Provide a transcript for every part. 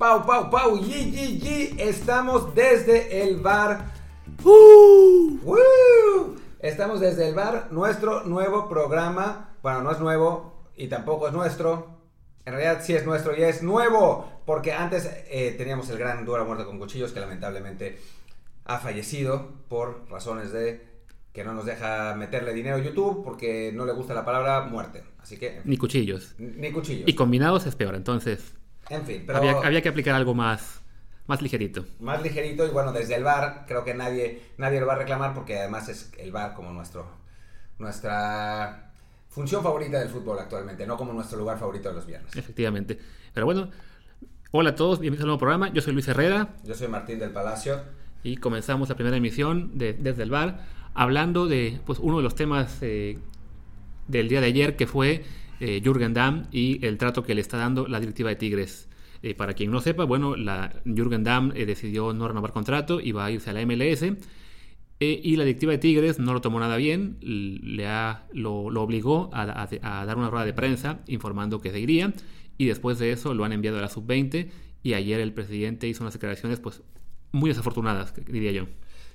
Pau, pau, pau, yi, yi, yi. Estamos desde el bar. ¡Uh! ¡Woo! Estamos desde el bar, nuestro nuevo programa. Bueno, no es nuevo y tampoco es nuestro. En realidad sí es nuestro y es nuevo. Porque antes eh, teníamos el gran Dura Muerte con Cuchillos que lamentablemente ha fallecido por razones de que no nos deja meterle dinero a YouTube porque no le gusta la palabra muerte. Así que... Ni cuchillos. Ni cuchillos. Y combinados es peor, entonces... En fin, pero... Había, había que aplicar algo más, más ligerito. Más ligerito y bueno, desde el bar creo que nadie, nadie lo va a reclamar porque además es el bar como nuestro, nuestra función favorita del fútbol actualmente, no como nuestro lugar favorito de los viernes. Efectivamente. Pero bueno, hola a todos, bienvenidos al nuevo programa. Yo soy Luis Herrera. Yo soy Martín del Palacio. Y comenzamos la primera emisión de Desde el Bar, hablando de pues, uno de los temas eh, del día de ayer, que fue eh, Jürgen Damm y el trato que le está dando la directiva de Tigres. Eh, para quien no sepa, bueno, la, Jürgen Damm eh, decidió no renovar contrato y va a irse a la MLS. Eh, y la directiva de Tigres no lo tomó nada bien, le ha, lo, lo obligó a, a, dar una rueda de prensa informando que se iría. Y después de eso lo han enviado a la sub-20. Y ayer el presidente hizo unas declaraciones pues muy desafortunadas, diría yo.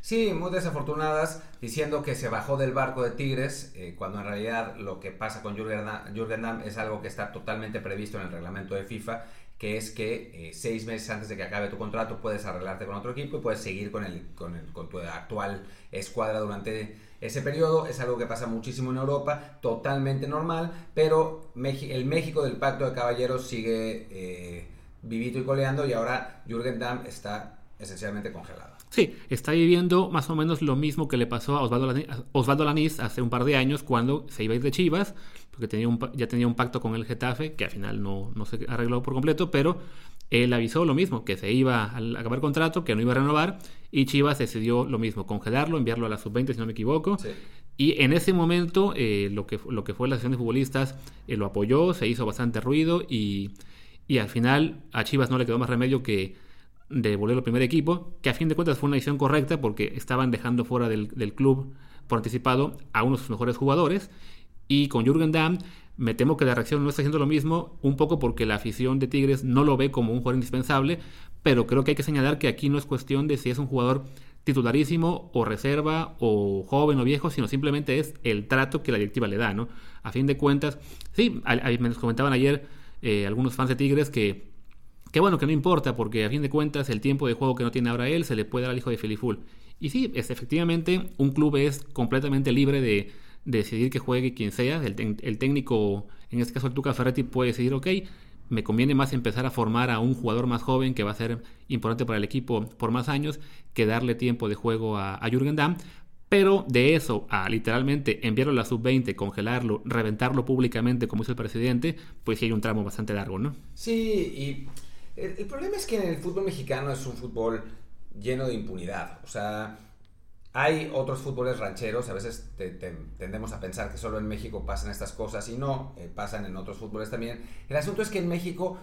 Sí, muy desafortunadas, diciendo que se bajó del barco de Tigres, eh, cuando en realidad lo que pasa con Jürgen, Damm es algo que está totalmente previsto en el reglamento de FIFA, que es que eh, seis meses antes de que acabe tu contrato puedes arreglarte con otro equipo y puedes seguir con, el, con, el, con tu actual escuadra durante ese periodo. Es algo que pasa muchísimo en Europa, totalmente normal, pero el México del Pacto de Caballeros sigue eh, vivito y coleando y ahora Jürgen Damm está esencialmente congelado. Sí, está viviendo más o menos lo mismo que le pasó a Osvaldo, Laniz, Osvaldo Lanís hace un par de años cuando se iba a ir de Chivas, porque tenía un, ya tenía un pacto con el Getafe, que al final no, no se arregló por completo, pero él avisó lo mismo, que se iba a acabar contrato, que no iba a renovar, y Chivas decidió lo mismo, congelarlo, enviarlo a la sub-20, si no me equivoco. Sí. Y en ese momento, eh, lo, que, lo que fue la sesión de futbolistas eh, lo apoyó, se hizo bastante ruido, y, y al final a Chivas no le quedó más remedio que de volver al primer equipo, que a fin de cuentas fue una decisión correcta porque estaban dejando fuera del, del, club por anticipado a uno de sus mejores jugadores. Y con Jürgen Damm, me temo que la reacción no está haciendo lo mismo, un poco porque la afición de Tigres no lo ve como un jugador indispensable, pero creo que hay que señalar que aquí no es cuestión de si es un jugador titularísimo o reserva o joven o viejo, sino simplemente es el trato que la directiva le da, ¿no? A fin de cuentas, sí, me comentaban ayer eh, algunos fans de Tigres que que bueno, que no importa, porque a fin de cuentas el tiempo de juego que no tiene ahora él se le puede dar al hijo de Filiful. Y sí, es, efectivamente, un club es completamente libre de, de decidir que juegue quien sea. El, el, técnico, en este caso el Tuca Ferretti, puede decidir, ok, me conviene más empezar a formar a un jugador más joven que va a ser importante para el equipo por más años que darle tiempo de juego a, a Jürgen Damm. Pero de eso a literalmente enviarlo a la sub-20, congelarlo, reventarlo públicamente como hizo el presidente, pues sí hay un tramo bastante largo, ¿no? Sí, y el, problema es que en el fútbol mexicano es un fútbol lleno de impunidad. O sea, hay otros fútboles rancheros, a veces te, te, tendemos a pensar que solo en México pasan estas cosas y no, eh, pasan en otros fútboles también. El asunto es que en México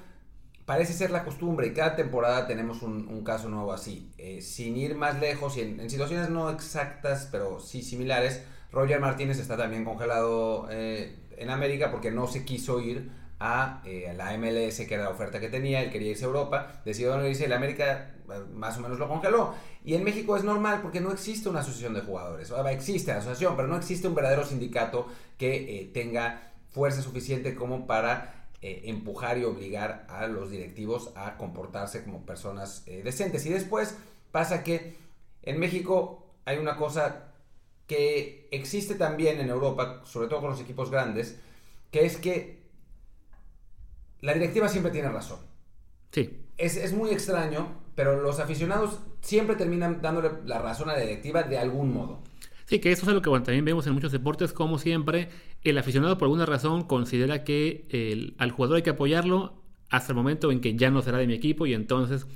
parece ser la costumbre y cada temporada tenemos un, caso nuevo así. Eh, sin ir más lejos y en, en, situaciones no exactas, pero sí similares, Roger Martínez está también congelado eh, en América porque no se quiso ir a, eh, a, la MLS, que era la oferta que tenía, él quería irse a Europa, decidió no irse, el América más o menos lo congeló. Y en México es normal porque no existe una asociación de jugadores, existe la asociación, pero no existe un verdadero sindicato que eh, tenga fuerza suficiente como para eh, empujar y obligar a los directivos a comportarse como personas decentes. Y después pasa que en México hay una cosa que existe también en Europa, sobre todo con los equipos grandes, que es que la directiva siempre tiene razón. Sí. Es, es, muy extraño, pero los aficionados siempre terminan dándole la razón a la directiva de algún modo. Sí, que eso es lo que bueno, también vemos en muchos deportes, como siempre, el aficionado por alguna razón considera que el, al jugador hay que apoyarlo hasta el momento en que ya no será de mi equipo y entonces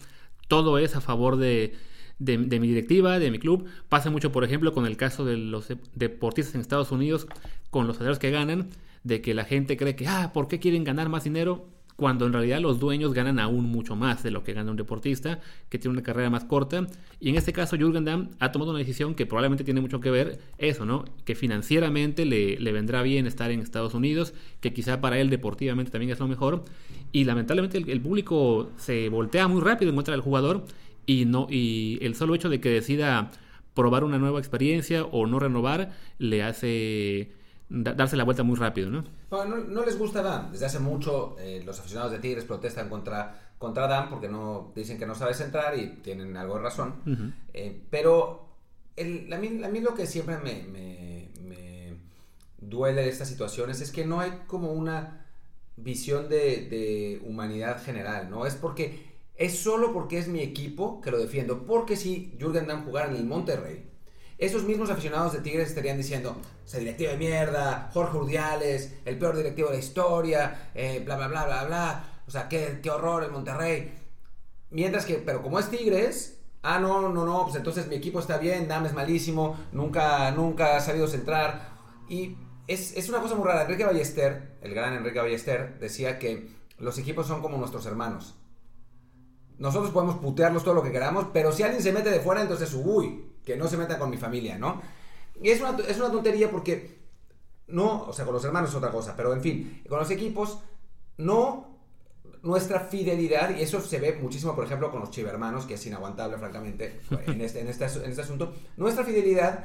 todo es a favor de, de, de, mi directiva, de mi club. Pasa mucho, por ejemplo, con el caso de los deportistas en Estados Unidos, con los salarios que ganan, de que la gente cree que, ah, ¿por qué quieren ganar más dinero? Cuando en realidad los dueños ganan aún mucho más de lo que gana un deportista que tiene una carrera más corta. Y en este caso, Jürgen Damm ha tomado una decisión que probablemente tiene mucho que ver eso, ¿no? Que financieramente le, vendrá bien estar en Estados Unidos, que quizá para él deportivamente también es lo mejor. Y lamentablemente el, el público se voltea muy rápido en contra del jugador y, no, y el solo hecho de que decida probar una nueva experiencia o no renovar le hace darse la vuelta muy rápido, ¿no? No, les gusta Dan. Desde hace mucho eh, los aficionados de Tigres protestan contra, contra Dan porque no dicen que no sabes entrar y tienen algo de razón. Eh, pero el, a, mí, a, mí, lo que siempre me, me, me, duele de estas situaciones es que no hay como una visión de, de humanidad general, ¿no? Es porque es solo porque es mi equipo que lo defiendo. Porque si Jürgen Damm jugara en el Monterrey, esos mismos aficionados de Tigres estarían diciendo, ese directivo de mierda, Jorge Urdiales, el peor directivo de la historia, eh, bla, bla, bla, bla, bla. O sea, qué, qué horror el Monterrey. Mientras que, pero como es Tigres, ah, no, no, no, pues entonces mi equipo está bien, Dam es malísimo, nunca, nunca ha sabido centrar. Y es, es una cosa muy rara. Enrique Ballester, el gran Enrique Ballester, decía que los equipos son como nuestros hermanos. Nosotros podemos putearlos todo lo que queramos, pero si alguien se mete de fuera, entonces, uy, que no se meta con mi familia, ¿no? Y es una, es una tontería porque no, o sea, con los hermanos es otra cosa, pero en fin, con los equipos, no nuestra fidelidad, y eso se ve muchísimo, por ejemplo, con los chivermanos, que es inaguantable, francamente, en este, en, este, en este asunto, nuestra fidelidad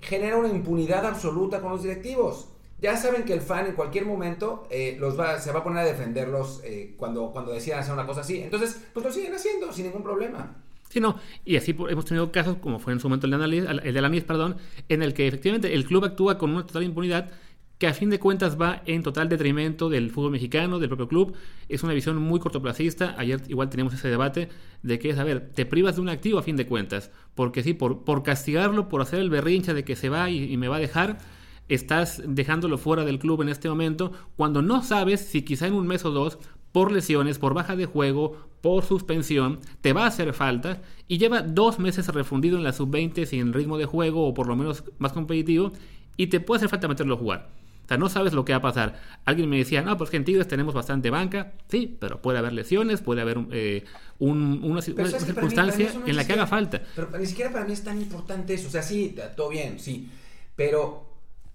genera una impunidad absoluta con los directivos. Ya saben que el fan en cualquier momento eh, los va, se va a poner a defenderlos eh, cuando, cuando decidan hacer una cosa así. Entonces, pues lo siguen haciendo sin ningún problema. Sí, y así hemos tenido casos, como fue en su momento el de, Alanis, el perdón, en el que efectivamente el club actúa con una total impunidad que a fin de cuentas va en total detrimento del fútbol mexicano, del propio club. Es una visión muy cortoplacista. Ayer igual teníamos ese debate de que es, a ver, te privas de un activo a fin de cuentas. Porque sí, por, por castigarlo, por hacer el berrincha de que se va y me va a dejar, estás dejándolo fuera del club en este momento, cuando no sabes si quizá en un mes o dos por lesiones, por baja de juego, por suspensión, te va a hacer falta y lleva dos meses refundido en la sub-20 sin ritmo de juego o por lo menos más competitivo y te puede hacer falta meterlo a jugar. O sea, no sabes lo que va a pasar. Alguien me decía, no, pues que en Tigres tenemos bastante banca. Sí, pero puede haber lesiones, puede haber eh, una, circunstancia en la que haga falta. Pero ni siquiera para mí es tan importante eso. O sea, sí, todo bien, sí. Pero,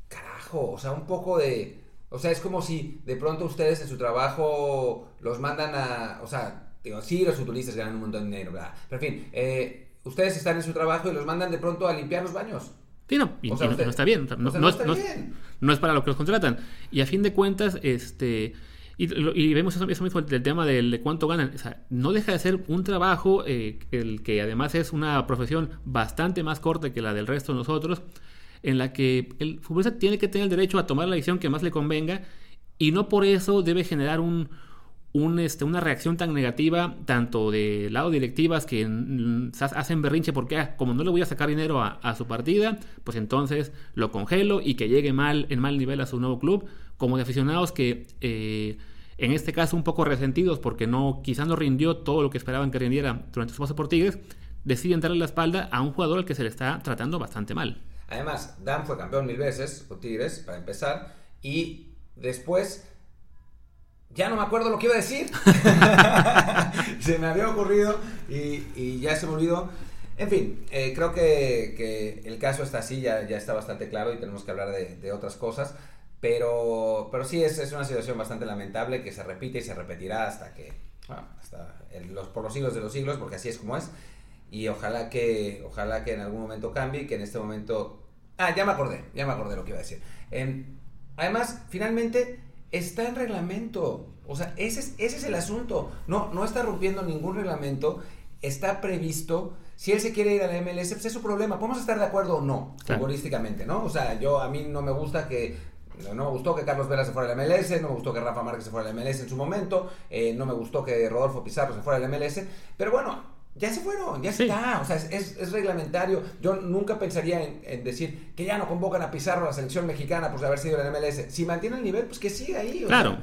carajo, o sea, un poco de o sea, es como si de pronto ustedes en su trabajo los mandan a. O sea, digo, sí, los futbolistas ganan un montón de dinero, ¿verdad? Pero en fin, eh, ustedes están en su trabajo y los mandan de pronto a limpiar los baños. Sí, no, y, no, está bien. No, es, para lo que los contratan. Y a fin de cuentas, este. Y, vemos eso, mismo del tema de, cuánto ganan. O sea, no deja de ser un trabajo, eh, el que además es una profesión bastante más corta que la del resto de nosotros en la que el futbolista tiene que tener el derecho a tomar la decisión que más le convenga y no por eso debe generar un, este, una reacción tan negativa tanto de lado directivas que hacen berrinche porque ah, como no le voy a sacar dinero a, su partida, pues entonces lo congelo y que llegue mal en mal nivel a su nuevo club, como de aficionados que eh, en este caso un poco resentidos porque no quizás no rindió todo lo que esperaban que rindiera durante su paso por Tigres, deciden darle la espalda a un jugador al que se le está tratando bastante mal. Además, Dan fue campeón mil veces con Tigres, para empezar, y después ya no me acuerdo lo que iba a decir. se me había ocurrido y, ya se me olvidó. En fin, eh, creo que, el caso está así, ya, está bastante claro y tenemos que hablar de, otras cosas. Pero, pero sí, es, una situación bastante lamentable que se repite y se repetirá hasta que, hasta los, por los siglos de los siglos, porque así es como es y ojalá que, ojalá que en algún momento cambie, que en este momento... Ah, ya me acordé, ya me acordé lo que iba a decir. además, finalmente está en reglamento. O sea, ese es, ese es el asunto. No, no está rompiendo ningún reglamento. Está previsto. Si él se quiere ir a la MLS, pues es su problema. Podemos estar de acuerdo o no, futbolísticamente, ¿no? O sea, yo a mí no me gusta que no, me gustó que Carlos Vela se fuera a la MLS, no me gustó que Rafa Márquez se fuera a la MLS en su momento, eh, no me gustó que Rodolfo Pizarro se fuera a la MLS, pero bueno, ya se fueron, ya está, o sea, es, es, reglamentario. Yo nunca pensaría en, decir que ya no convocan a Pizarro a la selección mexicana por haber sido en el MLS. Si mantiene el nivel, pues que siga ahí. claro.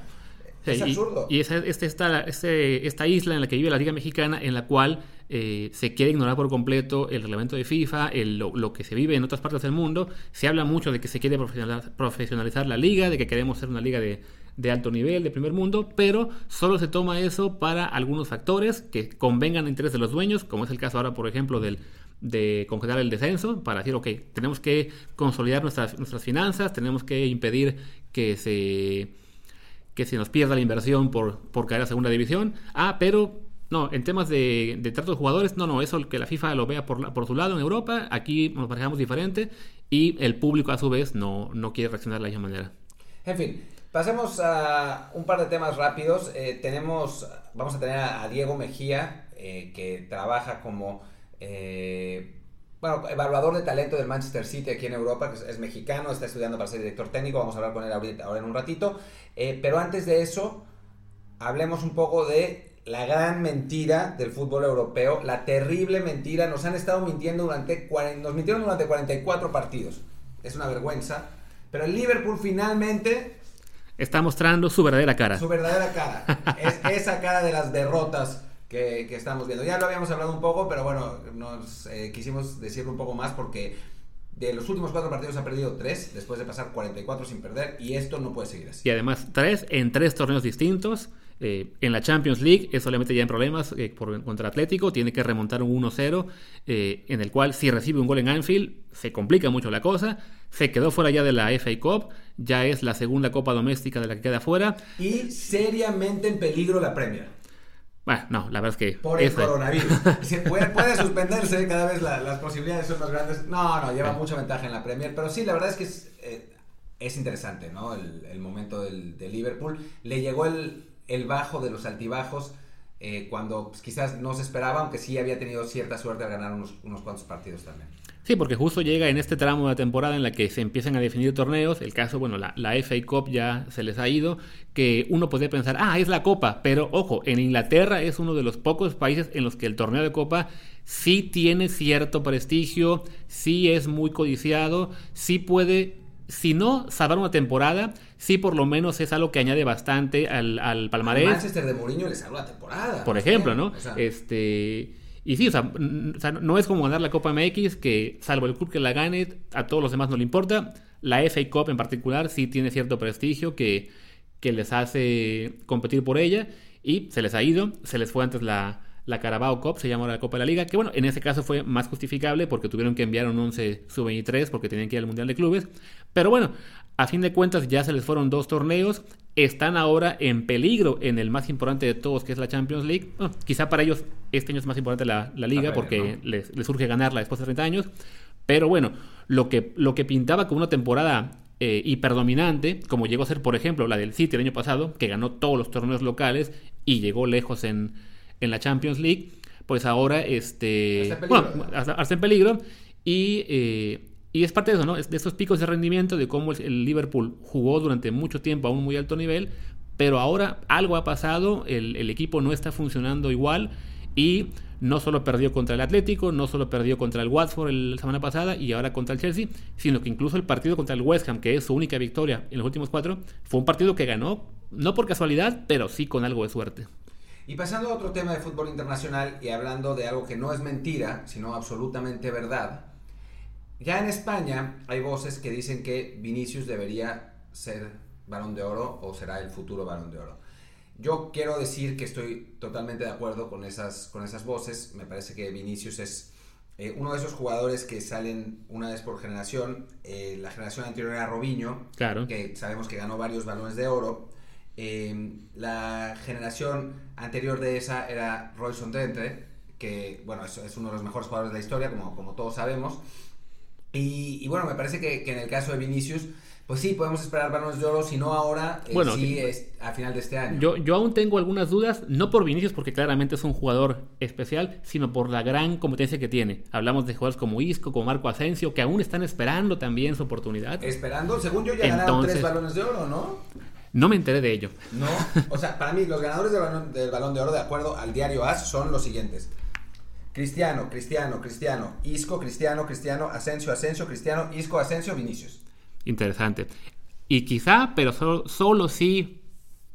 es absurdo. Y, esa, este, esta, este, esta isla en la que vive la Liga Mexicana, en la cual eh, se quiere ignorar por completo el reglamento de FIFA, el, lo, que se vive en otras partes del mundo. Se habla mucho de que se quiere profesionalizar, profesionalizar la liga, de que queremos ser una liga de, de alto nivel, de primer mundo, pero solo se toma eso para algunos factores que convengan a interés de los dueños, como es el caso ahora, por ejemplo, del, de congelar el descenso, para decir, ok, tenemos que consolidar nuestras, nuestras finanzas, tenemos que impedir que se, que se nos pierda la inversión por, por caer a segunda división. Ah, pero no, en temas de, de trato de jugadores, no, no, eso que la FIFA lo vea por, por su lado en Europa, aquí nos manejamos diferente y el público a su vez no, no quiere reaccionar de la misma manera. En fin, pasemos a un par de temas rápidos. Eh, tenemos, vamos a tener a, a Diego Mejía, eh, que trabaja como, eh, bueno, evaluador de talento del Manchester City aquí en Europa, que es, es, mexicano, está estudiando para ser director técnico, vamos a hablar con él ahorita, ahora en un ratito. Eh, pero antes de eso, hablemos un poco de la gran mentira del fútbol europeo, la terrible mentira. Nos han estado mintiendo durante, nos mintieron durante 44 partidos. Es una vergüenza. Pero el Liverpool finalmente está mostrando su verdadera cara. Su verdadera cara. es esa cara de las derrotas que, que, estamos viendo. Ya lo habíamos hablado un poco, pero bueno, nos eh, quisimos decirlo un poco más porque de los últimos cuatro partidos ha perdido tres después de pasar 44 sin perder y esto no puede seguir así. Y además tres en tres torneos distintos. Eh, en la Champions League eso le mete ya en problemas eh, por, contra Atlético, tiene que remontar un 1-0, eh, en el cual si recibe un gol en Anfield se complica mucho la cosa, se quedó fuera ya de la FA Cup, ya es la segunda copa doméstica de la que queda fuera. Y seriamente en peligro la Premier. Bueno, no, la verdad es que... Por el esa... coronavirus. puede, puede, suspenderse, cada vez la, las posibilidades son más grandes. No, no, lleva mucha ventaja en la Premier, pero sí, la verdad es que es, eh, es interesante, ¿no? El, el momento del, de Liverpool. Le llegó el, el bajo de los altibajos eh, cuando pues, quizás no se esperaba, aunque sí había tenido cierta suerte al ganar unos, unos cuantos partidos también. Sí, porque justo llega en este tramo de la temporada en la que se empiezan a definir torneos. El caso, bueno, la, la, FA Cup ya se les ha ido. Que uno podría pensar, ah, es la Copa. Pero ojo, en Inglaterra es uno de los pocos países en los que el torneo de Copa sí tiene cierto prestigio, sí es muy codiciado, sí puede si no salvar una temporada, sí por lo menos es algo que añade bastante al, al palmarés. Manchester de Mourinho le salvó la temporada. Por ejemplo, ¿no? O sea, este. Y sí, o sea, no es como ganar la Copa MX, que salvo el club que la gane, a todos los demás no le importa. La FA Cup en particular sí tiene cierto prestigio que, que les hace competir por ella y se les ha ido, se les fue antes la, la Carabao Cup, se llama la Copa de la Liga, que bueno, en ese caso fue más justificable porque tuvieron que enviar un 11 sub-23 porque tenían que ir al Mundial de Clubes. Pero bueno, a fin de cuentas ya se les fueron dos torneos, están ahora en peligro en el más importante de todos, que es la Champions League. Bueno, quizá para ellos este año es más importante la, la Liga porque ¿no? les, les, surge ganarla después de 30 años. Pero bueno, lo que, lo que pintaba como una temporada eh, hiperdominante, como llegó a ser, por ejemplo, la del City el año pasado, que ganó todos los torneos locales y llegó lejos en, en la Champions League, pues ahora este, está en peligro, bueno, hasta, hasta en peligro y, eh, y, es parte de eso, ¿no? De esos picos de rendimiento de cómo el Liverpool jugó durante mucho tiempo a un muy alto nivel, pero ahora algo ha pasado, el, el equipo no está funcionando igual y no solo perdió contra el Atlético, no solo perdió contra el Watford la semana pasada y ahora contra el Chelsea, sino que incluso el partido contra el West Ham, que es su única victoria en los últimos cuatro, fue un partido que ganó, no por casualidad, pero sí con algo de suerte. Y pasando a otro tema de fútbol internacional y hablando de algo que no es mentira, sino absolutamente verdad, ya en España hay voces que dicen que Vinicius debería ser balón de oro o será el futuro balón de oro. Yo quiero decir que estoy totalmente de acuerdo con esas, con esas voces. Me parece que Vinicius es eh, uno de esos jugadores que salen una vez por generación. Eh, la generación anterior era Robinho, claro. que sabemos que ganó varios balones de oro. Eh, la generación anterior de esa era Royson Dente, que bueno, es, es, uno de los mejores jugadores de la historia, como, como todos sabemos. Y, y bueno, me parece que, que, en el caso de Vinicius, pues sí, podemos esperar balones de oro, si no ahora, eh, bueno, sí es a final de este año. Yo, yo aún tengo algunas dudas, no por Vinicius, porque claramente es un jugador especial, sino por la gran competencia que tiene. Hablamos de jugadores como Isco, como Marco Asensio, que aún están esperando también su oportunidad. Esperando, según yo ya Entonces, ganaron tres balones de oro, ¿no? No me enteré de ello. No, o sea, para mí los ganadores del balón, del balón de oro, de acuerdo al diario AS, son los siguientes. Cristiano, Cristiano, Cristiano, Isco, Cristiano, Cristiano, Asensio, Asensio, Cristiano, Isco, Asensio, Vinicius. Interesante. Y quizá, pero solo, solo si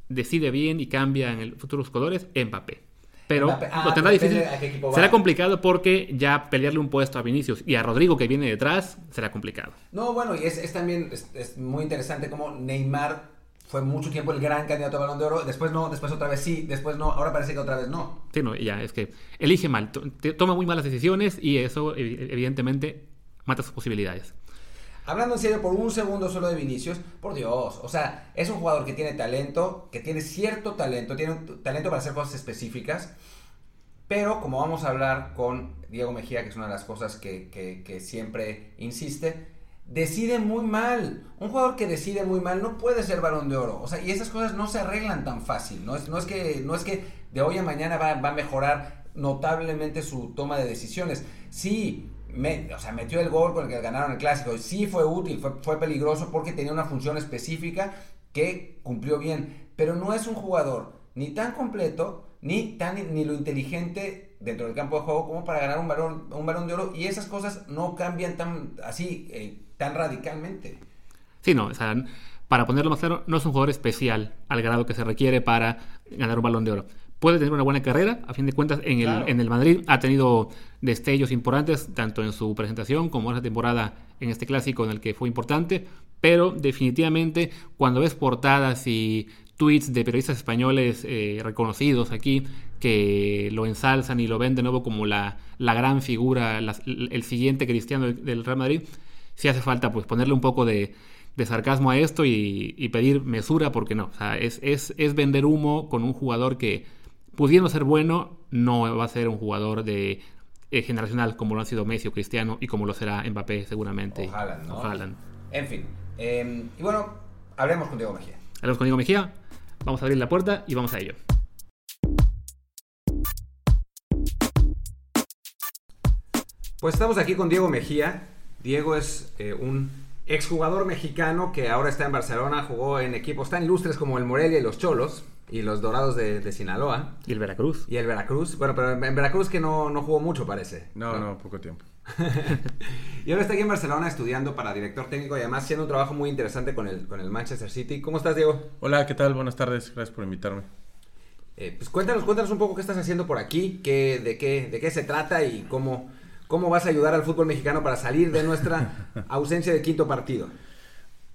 decide bien y cambia en el futuro los colores, Mbappé. Pero Mbappé. Ah, lo tendrá difícil. Será complicado porque ya pelearle un puesto a Vinicius y a Rodrigo que viene detrás será complicado. No, bueno, y es, es también es, es muy interesante como Neymar fue mucho tiempo el gran candidato a balón de oro, después no, después otra vez sí, después no, ahora parece que otra vez no. Sí, no, ya, es que elige mal, toma muy malas decisiones y eso evidentemente mata sus posibilidades. Hablando en serio por un segundo solo de Vinicius, por Dios, o sea, es un jugador que tiene talento, que tiene cierto talento, tiene talento para hacer cosas específicas, pero como vamos a hablar con Diego Mejía, que es una de las cosas que, que siempre insiste, decide muy mal. Un jugador que decide muy mal no puede ser balón de oro. O sea, y esas cosas no se arreglan tan fácil. No es, no es, que, no es que de hoy a mañana va, va a mejorar notablemente su toma de decisiones. Sí, o sea, metió el gol con el que ganaron el clásico. Sí fue útil, fue, fue peligroso porque tenía una función específica que cumplió bien. Pero no es un jugador ni tan completo, ni, tan, ni lo inteligente dentro del campo de juego como para ganar un balón, un balón de oro. Y esas cosas no cambian tan así, eh, tan radicalmente. Sí, no, o sea, para ponerlo más claro, no es un jugador especial al grado que se requiere para ganar un balón de oro puede tener una buena carrera. A fin de cuentas, en el, en el Madrid ha tenido destellos importantes, tanto en su presentación como en esa temporada en este clásico en el que fue importante. Pero definitivamente, cuando ves portadas y tweets de periodistas españoles eh, reconocidos aquí que lo ensalzan y lo ven de nuevo como la, la gran figura, el siguiente cristiano del Real Madrid, sí hace falta pues ponerle un poco de, de sarcasmo a esto y, pedir mesura, porque no, o sea, es, es, es vender humo con un jugador que pudiendo ser bueno, no va a ser un jugador de eh, generacional como lo han sido Messi o Cristiano y como lo será Mbappé seguramente. Ojalá, ¿no? En fin. Em, y bueno, hablemos con Diego Mejía. Hablemos con Diego Mejía. Vamos a abrir la puerta y vamos a ello. Pues estamos aquí con Diego Mejía. Diego es eh, un exjugador mexicano que ahora está en Barcelona, jugó en equipos tan ilustres como el Morelia y los Cholos y los Dorados de, Sinaloa. Y el Veracruz. Y el Veracruz. Bueno, pero en Veracruz que no, no jugó mucho, parece. No, no, poco tiempo. y ahora está aquí en Barcelona estudiando para director técnico y además haciendo un trabajo muy interesante con el, con el Manchester City. ¿Cómo estás, Diego? Hola, ¿qué tal? Buenas tardes. Gracias por invitarme. Eh, pues cuéntanos, cuéntanos un poco qué estás haciendo por aquí, qué, de, qué, de qué se trata y cómo, cómo vas a ayudar al fútbol mexicano para salir de nuestra ausencia de quinto partido.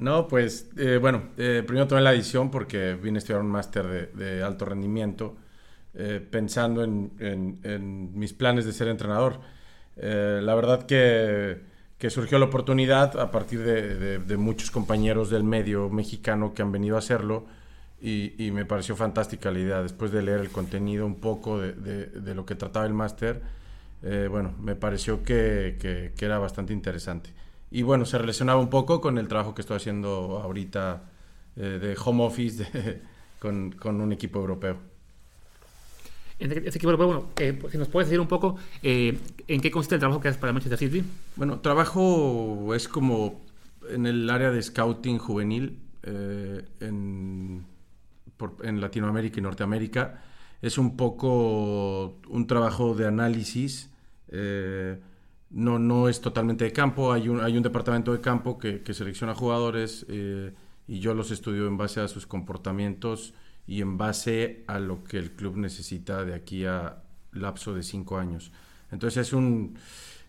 No, pues eh, bueno, eh, primero tomé la edición porque vine a estudiar un máster de, alto rendimiento eh, pensando en, mis planes de ser entrenador. la verdad que, surgió la oportunidad a partir de, muchos compañeros del medio mexicano que han venido a hacerlo y, me pareció fantástica la idea. Después de leer el contenido un poco de, lo que trataba el máster, bueno, me pareció que era bastante interesante y bueno, se relacionaba un poco con el trabajo que estoy haciendo ahorita eh, de home office con, un equipo europeo. En este equipo europeo, bueno, eh, si nos puedes decir un poco eh, en qué consiste el trabajo que haces para Manchester City. Bueno, trabajo es como en el área de scouting juvenil en, en Latinoamérica y Norteamérica. Es un poco un trabajo de análisis no, no es totalmente de campo, hay un, hay un departamento de campo que, selecciona jugadores eh, y yo los estudio en base a sus comportamientos y en base a lo que el club necesita de aquí a lapso de cinco años. Entonces es un,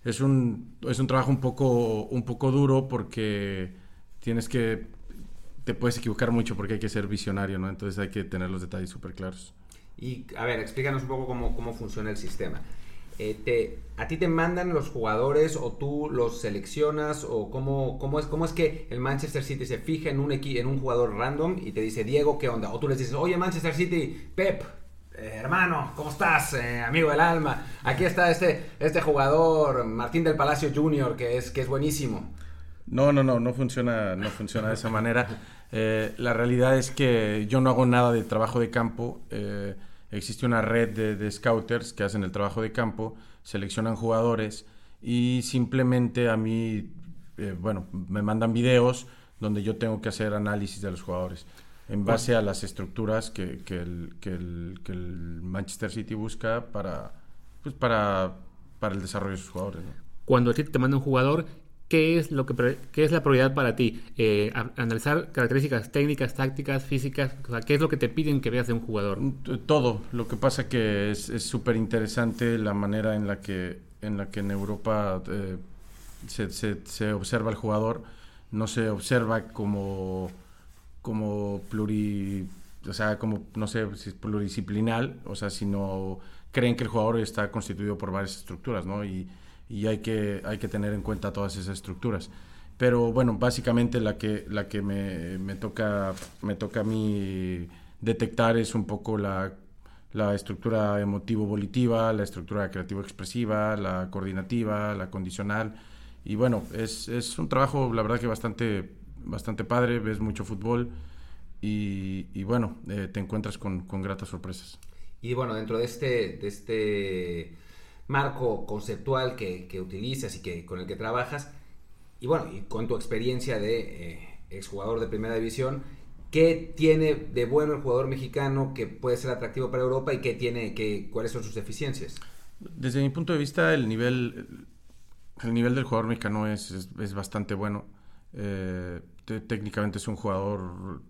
es un, es un trabajo un poco, un poco duro porque tienes que, te puedes equivocar mucho porque hay que ser visionario, ¿no? Entonces hay que tener los detalles súper claros. Y a ver, explícanos un poco cómo, cómo funciona el sistema. Eh, ¿a ti te mandan los jugadores o tú los seleccionas o cómo, cómo, es, cómo es que el Manchester City se fija en un, en un jugador random y te dice, Diego, ¿qué onda? O tú les dices, oye Manchester City, Pep, eh, hermano, ¿cómo estás? Eh, amigo del alma. Aquí está este, este jugador, Martín del Palacio Jr., que es, que es buenísimo. No, no, no, no funciona, no funciona de esa manera. la realidad es que yo no hago nada de trabajo de campo existe una red de, scouters que hacen el trabajo de campo, seleccionan jugadores y simplemente a mí, eh, bueno, me mandan videos donde yo tengo que hacer análisis de los jugadores en base a las estructuras que, el, que, el, Manchester City busca para, pues para, para el desarrollo de sus jugadores. Cuando a ti te manda un jugador, ¿qué es, lo que, qué es la prioridad para ti? Eh, analizar características técnicas, tácticas, físicas, ¿qué es lo que te piden que veas de un jugador? Mm, todo. Lo que pasa que es súper interesante la manera en la que en, la que en Europa eh, se, se, observa el jugador. No se observa como como pluri, o sea, como, no sé si es pluridisciplinal, o sea, sino creen que el jugador está constituido por varias estructuras, ¿no? Y, y hay, que, hay que tener en cuenta todas esas estructuras. Pero bueno, básicamente la que, la que me, me toca, me toca a mí detectar es un poco la, la estructura emotivo-volitiva, la estructura creativo-expresiva, la coordinativa, la condicional. Y bueno, es, es, un trabajo, la verdad que bastante, bastante padre, ves mucho fútbol y, bueno, eh, te encuentras con, con, gratas sorpresas. Y bueno, dentro de este, de este marco conceptual que, que, utilizas y que, con el que trabajas, y bueno, y con tu experiencia de eh, exjugador de primera división, ¿qué tiene de bueno el jugador mexicano que puede ser atractivo para Europa y qué tiene, que, cuáles son sus deficiencias? Desde mi punto de vista, el nivel, el nivel del jugador mexicano es, es, bastante bueno. Eh, técnicamente es un jugador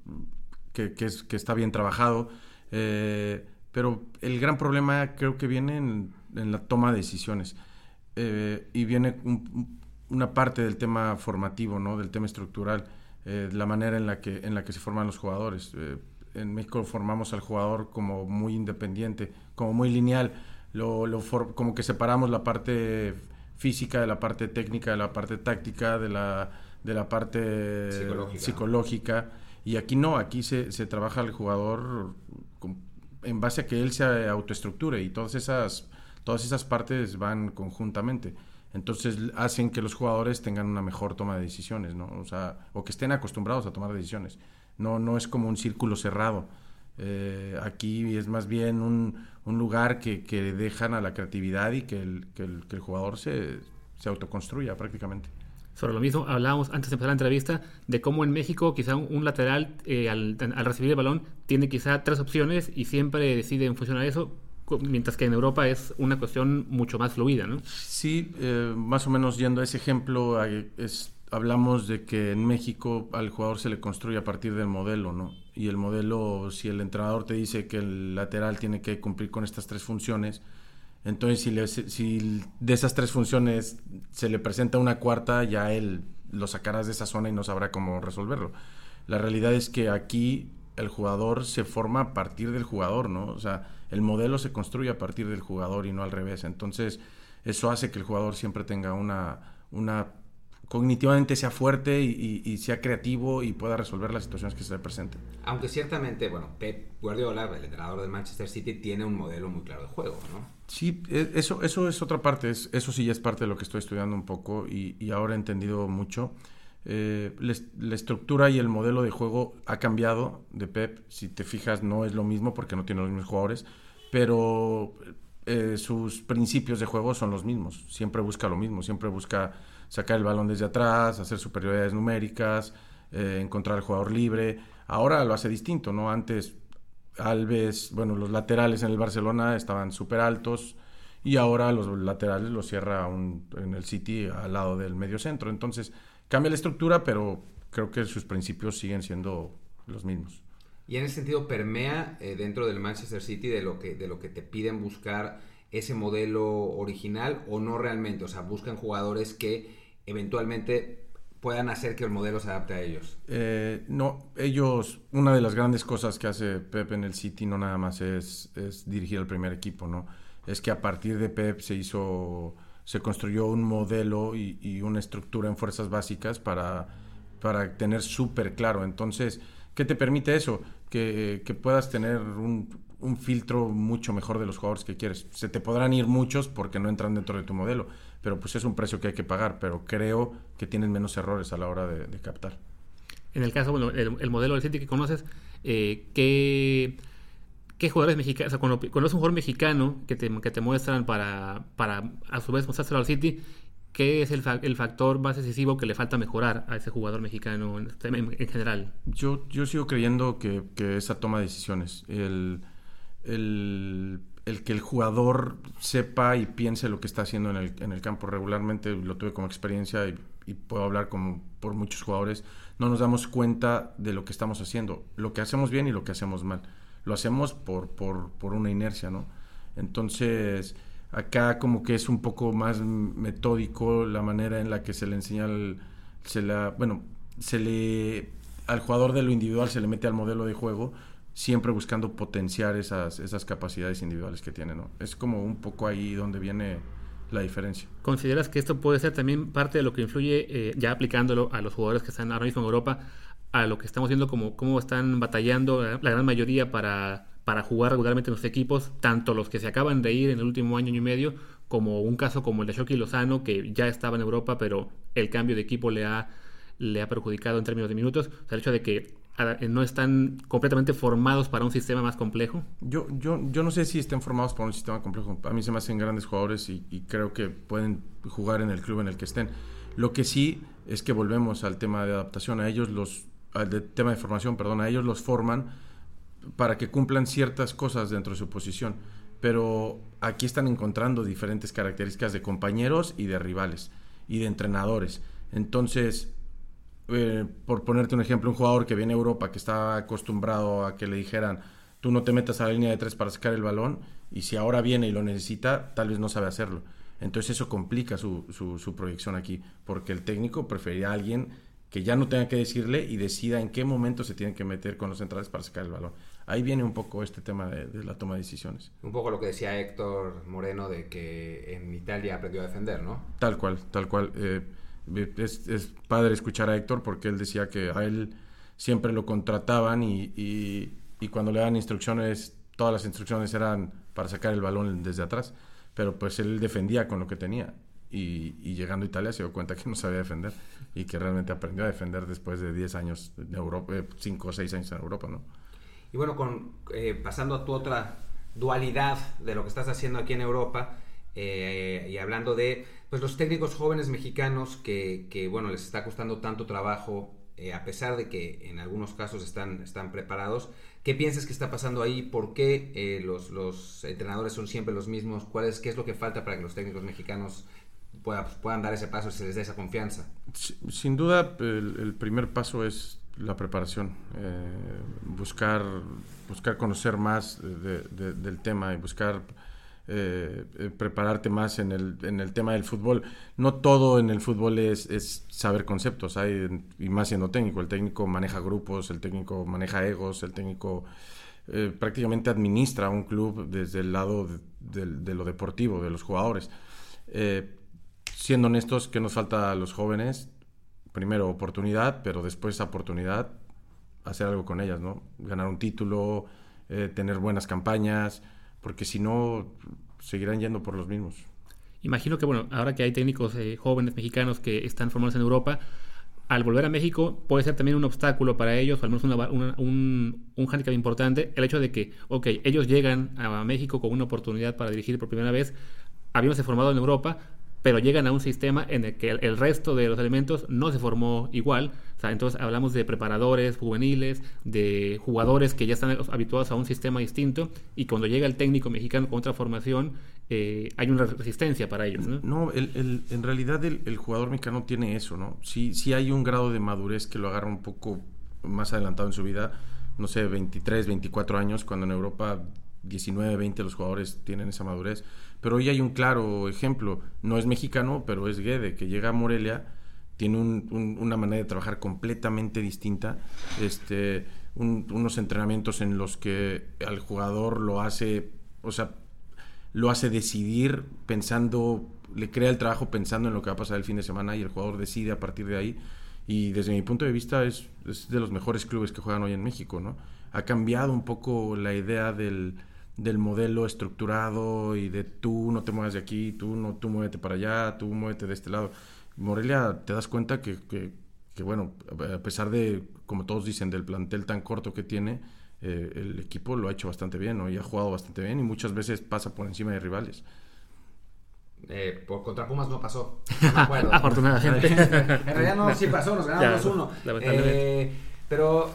que, que, es, que está bien trabajado, eh, pero el gran problema creo que viene en, en la toma de decisiones eh, y viene un, una parte del tema formativo, ¿no? del tema estructural, eh, la manera en la, que, en la que se forman los jugadores. Eh, en México formamos al jugador como muy independiente, como muy lineal, lo, lo como que separamos la parte física de la parte técnica, de la parte táctica, de la, de la parte psicológica. psicológica. Y aquí no, aquí se, se trabaja al jugador en base a que él se autoestructure y todas esas, todas esas partes van conjuntamente. Entonces hacen que los jugadores tengan una mejor toma de decisiones, ¿no? O sea, o que estén acostumbrados a tomar decisiones. No, no es como un círculo cerrado. Eh, aquí es más bien un, un lugar que, que, dejan a la creatividad y que el, que el, jugador se, se autoconstruya prácticamente. Sobre lo mismo, hablábamos antes de empezar la entrevista de cómo en México quizá un, lateral eh, al, al, recibir el balón tiene quizá tres opciones y siempre decide en función a eso, mientras que en Europa es una cuestión mucho más fluida, ¿no? Sí, eh, más o menos yendo a ese ejemplo, es, hablamos de que en México al jugador se le construye a partir del modelo, ¿no? Y el modelo, si el entrenador te dice que el lateral tiene que cumplir con estas tres funciones, entonces, si, le, si, de esas tres funciones se le presenta una cuarta, ya él lo sacarás de esa zona y no sabrá cómo resolverlo. La realidad es que aquí el jugador se forma a partir del jugador, ¿no? O sea, el modelo se construye a partir del jugador y no al revés. Entonces, eso hace que el jugador siempre tenga una, una cognitivamente sea fuerte y, y, y, sea creativo y pueda resolver las situaciones que se le presenten. Aunque ciertamente, bueno, Pep Guardiola, el entrenador del Manchester City, tiene un modelo muy claro de juego, ¿no? Sí, e, eso, eso es otra parte, es, eso sí ya es parte de lo que estoy estudiando un poco y, y ahora he entendido mucho. Eh, la, estructura y el modelo de juego ha cambiado de Pep. Si te fijas, no es lo mismo porque no tiene los mismos jugadores, pero eh, sus principios de juego son los mismos. Siempre busca lo mismo, siempre busca sacar el balón desde atrás, hacer superioridades numéricas, eh, encontrar el jugador libre. Ahora lo hace distinto, ¿no? Antes Alves, bueno, los laterales en el Barcelona estaban súper altos y ahora los laterales los cierra en el City al lado del medio centro. Entonces cambia la estructura, pero creo que sus principios siguen siendo los mismos. Y en ese sentido permea eh, dentro del Manchester City de lo que de lo que te piden buscar ese modelo original o no realmente, o sea, buscan jugadores que eventualmente puedan hacer que el modelo se adapte a ellos. Eh, no, ellos, una de las grandes cosas que hace Pep en el City no nada más es, es dirigir al primer equipo, ¿no? Es que a partir de Pep se hizo, se construyó un modelo y, una estructura en fuerzas básicas para, para tener súper claro. Entonces, ¿qué te permite eso? Que, puedas tener un, filtro mucho mejor de los jugadores que quieres. Se te podrán ir muchos porque no entran dentro de tu modelo, pero pues es un precio que hay que pagar, pero creo que tienen menos errores a la hora de, captar. En el caso, bueno, el, el, modelo del City que conoces, eh, ¿qué, ¿qué, jugadores mexicanos, o sea, cuando conoces un jugador mexicano que te, que te muestran para, para a su vez mostrárselo al City, ¿qué es el, fa el, factor más decisivo que le falta mejorar a ese jugador mexicano en, en, en general? Yo, yo sigo creyendo que, que esa toma de decisiones, el el, el, que el jugador sepa y piense lo que está haciendo en el, en el campo. Regularmente lo tuve como experiencia y, y, puedo hablar como por muchos jugadores. No nos damos cuenta de lo que estamos haciendo, lo que hacemos bien y lo que hacemos mal. Lo hacemos por, por, por una inercia, ¿no? Entonces, acá como que es un poco más metódico la manera en la que se le enseña, el, se la, bueno, se le al jugador de lo individual se le mete al modelo de juego, siempre buscando potenciar esas, esas capacidades individuales que tiene, ¿no? Es como un poco ahí donde viene la diferencia. ¿Consideras que esto puede ser también parte de lo que influye, eh, ya aplicándolo a los jugadores que están ahora mismo en Europa, a lo que estamos viendo como cómo están batallando la gran mayoría para, para jugar regularmente en los equipos, tanto los que se acaban de ir en el último año, y medio, como un caso como el de Shoki Lozano, que ya estaba en Europa, pero el cambio de equipo le ha, le ha perjudicado en términos de minutos. O sea, el hecho de que no están completamente formados para un sistema más complejo? Yo, yo, yo no sé si estén formados para un sistema complejo. A mí se me hacen grandes jugadores y, creo que pueden jugar en el club en el que estén. Lo que sí es que volvemos al tema de adaptación. A ellos los, al tema de formación, perdón, a ellos los forman para que cumplan ciertas cosas dentro de su posición. Pero aquí están encontrando diferentes características de compañeros y de rivales y de entrenadores. Entonces, eh, por ponerte un ejemplo, un jugador que viene a Europa, que está acostumbrado a que le dijeran, tú no te metas a la línea de tres para sacar el balón, y si ahora viene y lo necesita, tal vez no sabe hacerlo. Entonces eso complica su, su, proyección aquí, porque el técnico prefería a alguien que ya no tenga que decirle y decida en qué momento se tiene que meter con los centrales para sacar el balón. Ahí viene un poco este tema de, de, la toma de decisiones. Un poco lo que decía Héctor Moreno de que en Italia aprendió a defender, ¿no? Tal cual, tal cual. Eh, es, padre escuchar a Héctor porque él decía que a él siempre lo contrataban y, cuando le dan instrucciones, todas las instrucciones eran para sacar el balón desde atrás. Pero pues él defendía con lo que tenía. Y, llegando a Italia se dio cuenta que no sabía defender y que realmente aprendió a defender después de 10 años de Europa, 5 o 6 años en Europa, ¿no? Y bueno, con, eh, pasando a tu otra dualidad de lo que estás haciendo aquí en Europa eh, y hablando de pues los técnicos jóvenes mexicanos que, que bueno, les está costando tanto trabajo, eh, a pesar de que en algunos casos están, están preparados. ¿Qué piensas que está pasando ahí? ¿Por qué eh, los, los, entrenadores son siempre los mismos? ¿Cuál es, ¿Qué es lo que falta para que los técnicos mexicanos puedan, puedan dar ese paso y se les dé esa confianza? Sin duda, el, primer paso es la preparación, eh, buscar, buscar conocer más del tema y buscar eh, eh, prepararte más en el, en el tema del fútbol. No todo en el fútbol es, es, saber conceptos, hay, y más siendo técnico. El técnico maneja grupos, el técnico maneja egos, el técnico prácticamente administra un club desde el lado de, de, lo deportivo, de los jugadores. siendo honestos, ¿qué nos falta a los jóvenes? Primero, oportunidad, pero después oportunidad, hacer algo con ellas, ¿no? Ganar un título, tener buenas campañas, porque si no, seguirán yendo por los mismos. Imagino que, bueno, ahora que hay técnicos eh, jóvenes mexicanos que están formados en Europa, al volver a México puede ser también un obstáculo para ellos, o al menos un, un handicap importante, el hecho de que, ok, ellos llegan a México con una oportunidad para dirigir por primera vez, habiéndose formado en Europa, pero llegan a un sistema en el que el, resto de los elementos no se formó igual. entonces hablamos de preparadores juveniles, de jugadores que ya están habituados a un sistema distinto y cuando llega el técnico mexicano con otra formación, eh, hay una resistencia para ellos. No, no el, en realidad el, jugador mexicano tiene eso, ¿no? Sí, sí hay un grado de madurez que lo agarra un poco más adelantado en su vida, no sé, 23, 24 años, cuando en Europa 19, 20 los jugadores tienen esa madurez. Pero hoy hay un claro ejemplo, no es mexicano, pero es Guede, que llega a Morelia, tiene una manera de trabajar completamente distinta, este, unos entrenamientos en los que al jugador lo hace, o sea, lo hace decidir pensando, le crea el trabajo pensando en lo que va a pasar el fin de semana y el jugador decide a partir de ahí. Y desde mi punto de vista es, es de los mejores clubes que juegan hoy en México, ¿no? Ha cambiado un poco la idea del, del modelo estructurado y de tú no te mueves de aquí, tú no, tú muévete para allá, tú muévete de este lado. Morelia te das cuenta que, que, bueno, a pesar de, como todos dicen, del plantel tan corto que tiene, eh, el equipo lo ha hecho bastante bien, ¿no? Y ha jugado bastante bien y muchas veces pasa por encima de rivales. Eh, por contra Pumas no pasó. No me acuerdo. Afortunadamente. en realidad no, sí pasó, nos ganamos uno. Eh, pero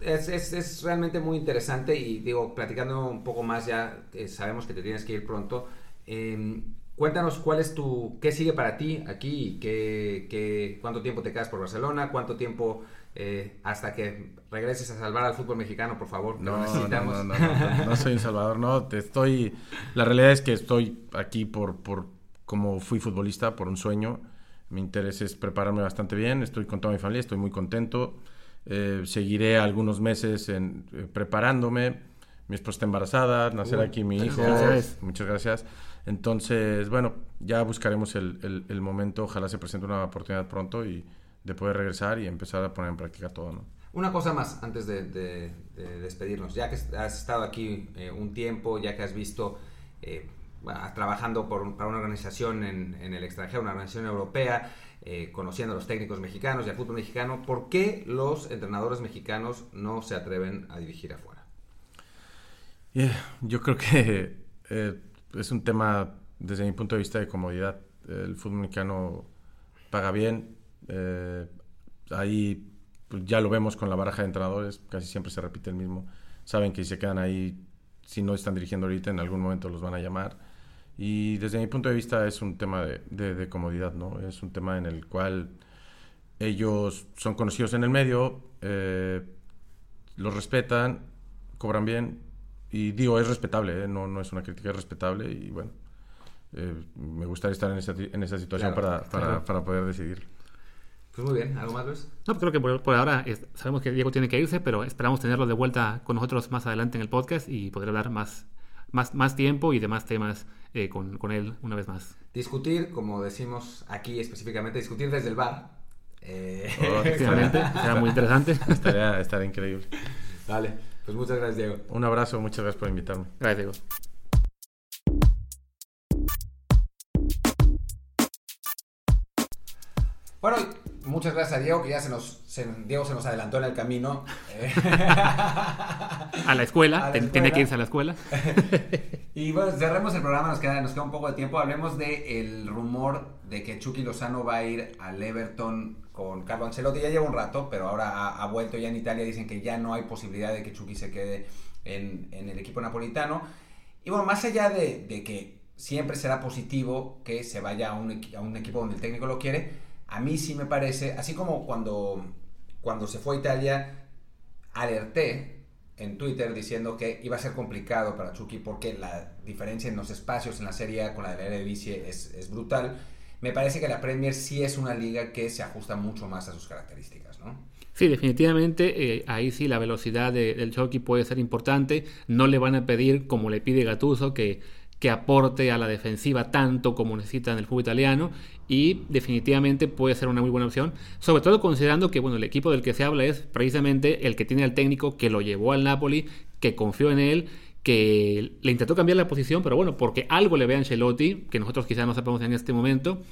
es, es, es, realmente muy interesante y digo, platicando un poco más ya, sabemos que te tienes que ir pronto. Em, cuéntanos cuál es tu, qué sigue para ti aquí, qué, qué, cuánto tiempo te quedas por Barcelona, cuánto tiempo eh, hasta que regreses a salvar al fútbol mexicano, por favor. No, no, no, no, no, soy un salvador, no, te estoy, la realidad es que estoy aquí por, por, como fui futbolista, por un sueño. Mi interés es prepararme bastante bien, estoy con toda mi familia, estoy muy contento. Eh, seguiré algunos meses en, eh, preparándome. Mi esposa está embarazada, nacerá Uh, aquí mi hijo. Muchas gracias. Entonces, bueno, ya buscaremos el, el- el momento. Ojalá se presente una oportunidad pronto y de poder regresar y empezar a poner en práctica todo, ¿no? Una cosa más antes de, de- de despedirnos. Ya que has estado aquí eh, un tiempo, ya que has visto trabajando por- para una organización en, en el extranjero, una organización europea, eh, conociendo a los técnicos mexicanos y al fútbol mexicano, ¿por qué los entrenadores mexicanos no se atreven a dirigir afuera? Yeah, yo creo que eh, es un tema, desde mi punto de vista, de comodidad. El fútbol mexicano paga bien. eh, ahí pues, ya lo vemos con la baraja de entrenadores, casi siempre se repite el mismo. Saben que si se quedan ahí, si no están dirigiendo ahorita, en algún momento los van a llamar. Y desde mi punto de vista es un tema de, de- de comodidad, ¿no? Es un tema en el cual ellos son conocidos en el medio, eh, los respetan, cobran bien, y digo, es respetable, ¿eh? no, no es una crítica, es respetable y bueno, eh, me gustaría estar en esa, en esa situación Claro, para, para, claro. para poder decidir. Pues muy bien, ¿algo más, Luis? No, pues creo que por, por ahora es- sabemos que Diego tiene que irse, pero esperamos tenerlo de vuelta con nosotros más adelante en el podcast y poder hablar más, más, más tiempo y de más temas eh, con, con él una vez más. Discutir, como decimos aquí específicamente, discutir desde el bar. Eh, Oh, Efectivamente, será muy interesante. Estaría, estaría increíble. Vale, pues muchas gracias, Diego. Un abrazo, muchas gracias por invitarme. Gracias, Diego. Bueno, muchas gracias a Diego, que ya se nos, se- Diego se nos adelantó en el camino. Eh, A la escuela, A la tiene que irse a la escuela. y bueno, cerremos el programa, nos queda, nos queda un poco de tiempo. Hablemos del rumor de que Chucky Lozano va a ir al Everton con Carlo Ancelotti. Ya lleva un rato, pero ahora ha, ha vuelto ya en Italia. Dicen que ya no hay posibilidad de que Chucky se quede en, en el equipo napolitano. Y bueno, más allá de, de que siempre será positivo que se vaya a un, a un equipo donde el técnico lo quiere, a mí sí me parece, así como cuando, cuando se fue a Italia, alerté en Twitter diciendo que iba a ser complicado para Chucky porque la diferencia en los espacios en la Serie con la de la Eredivisie es, es brutal. Me parece que la Premier sí es una liga que se ajusta mucho más a sus características, ¿no? Sí, definitivamente, eh, ahí sí la velocidad de- del Chucky puede ser importante. No le van a pedir, como le pide Gattuso, que, que aporte a la defensiva tanto como necesita en el fútbol italiano. Y definitivamente puede ser una muy buena opción. Sobre todo considerando que bueno, el equipo del que se habla es precisamente el que tiene al técnico que lo llevó al Napoli, que confió en él, que le intentó cambiar la posición, pero bueno, porque algo le ve a Ancelotti, que nosotros quizás no sepamos en este momento.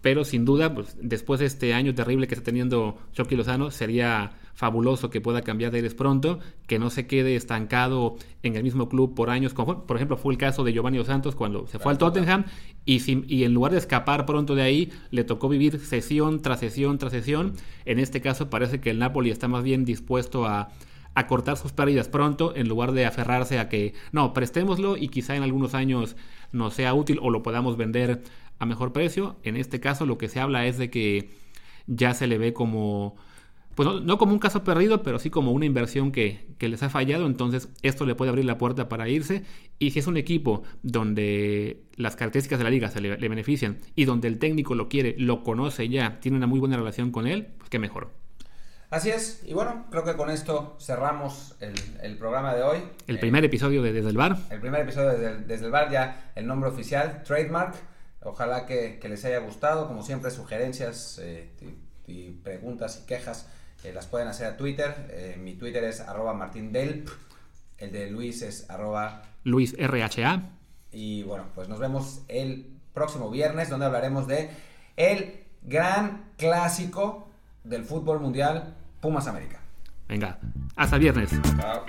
Pero sin duda, pues, después de este año terrible que está teniendo Chucky Lozano, sería fabuloso que pueda cambiar de aires pronto, que no se quede estancado en el mismo club por años. Como, por ejemplo, fue el caso de Giovanni Dos Santos cuando se fue al Tottenham y, sin- y en lugar de escapar pronto de ahí, le tocó vivir sesión tras sesión tras sesión. En este caso parece que el Napoli está más bien dispuesto a, a cortar sus pérdidas pronto en lugar de aferrarse a que no, prestémoslo y quizá en algunos años nos sea útil o lo podamos vender a mejor precio. En este caso lo que se habla es de que ya se le ve como, pues no, no como un caso perdido, pero sí como una inversión que, que les ha fallado. Entonces esto le puede abrir la puerta para irse. Y si es un equipo donde las características de la liga se le, le benefician y donde el técnico lo quiere, lo conoce ya, tiene una muy buena relación con él, pues qué mejor. Así es, y bueno, creo que con esto cerramos el, el programa de hoy. El Eh, primer episodio de Desde el Bar. el primer episodio el, desde el bar, ya el nombre oficial, Trademark. Ojalá que, que les haya gustado. Como siempre, sugerencias eh, y, y preguntas y quejas eh, las pueden hacer a Twitter. Eh, mi Twitter es arroba martindelp. El de Luis es arroba... Luis RHA. Y bueno, pues nos vemos el próximo viernes donde hablaremos de el gran clásico del fútbol mundial, Pumas América. Venga, hasta viernes. Chao.